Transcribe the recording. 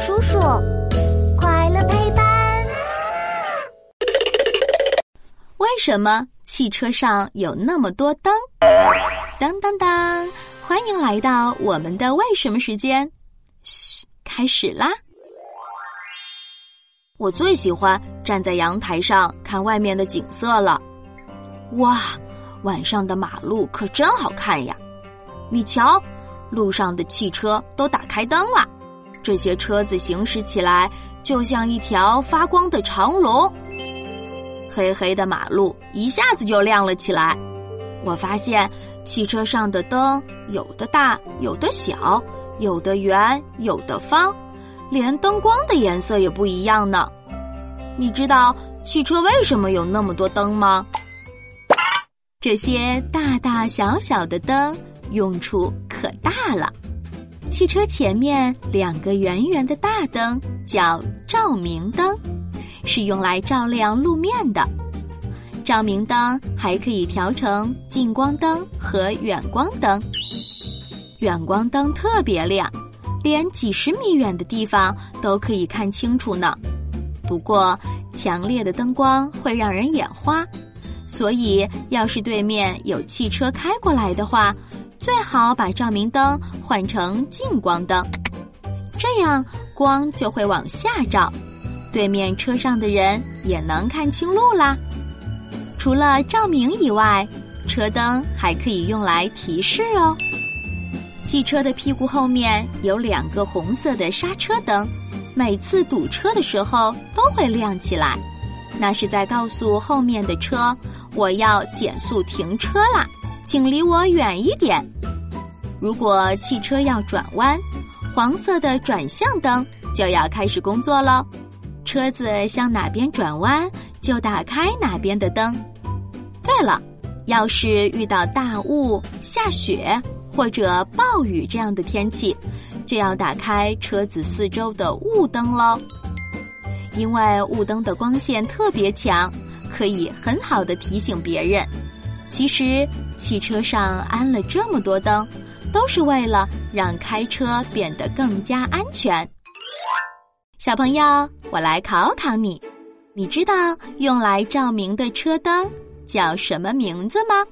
叔叔，快乐陪伴。为什么汽车上有那么多灯？当当当！欢迎来到我们的为什么时间。嘘，开始啦！我最喜欢站在阳台上看外面的景色了。哇，晚上的马路可真好看呀！你瞧，路上的汽车都打开灯了。这些车子行驶起来就像一条发光的长龙，黑黑的马路一下子就亮了起来。我发现汽车上的灯有的大，有的小，有的圆，有的方，连灯光的颜色也不一样呢。你知道汽车为什么有那么多灯吗？这些大大小小的灯用处可大了。汽车前面两个圆圆的大灯叫照明灯，是用来照亮路面的。照明灯还可以调成近光灯和远光灯。远光灯特别亮，连几十米远的地方都可以看清楚呢。不过，强烈的灯光会让人眼花，所以要是对面有汽车开过来的话。最好把照明灯换成近光灯，这样光就会往下照，对面车上的人也能看清路啦。除了照明以外，车灯还可以用来提示哦。汽车的屁股后面有两个红色的刹车灯，每次堵车的时候都会亮起来，那是在告诉后面的车我要减速停车啦。请离我远一点。如果汽车要转弯，黄色的转向灯就要开始工作喽。车子向哪边转弯，就打开哪边的灯。对了，要是遇到大雾、下雪或者暴雨这样的天气，就要打开车子四周的雾灯喽。因为雾灯的光线特别强，可以很好的提醒别人。其实，汽车上安了这么多灯，都是为了让开车变得更加安全。小朋友，我来考考你，你知道用来照明的车灯叫什么名字吗？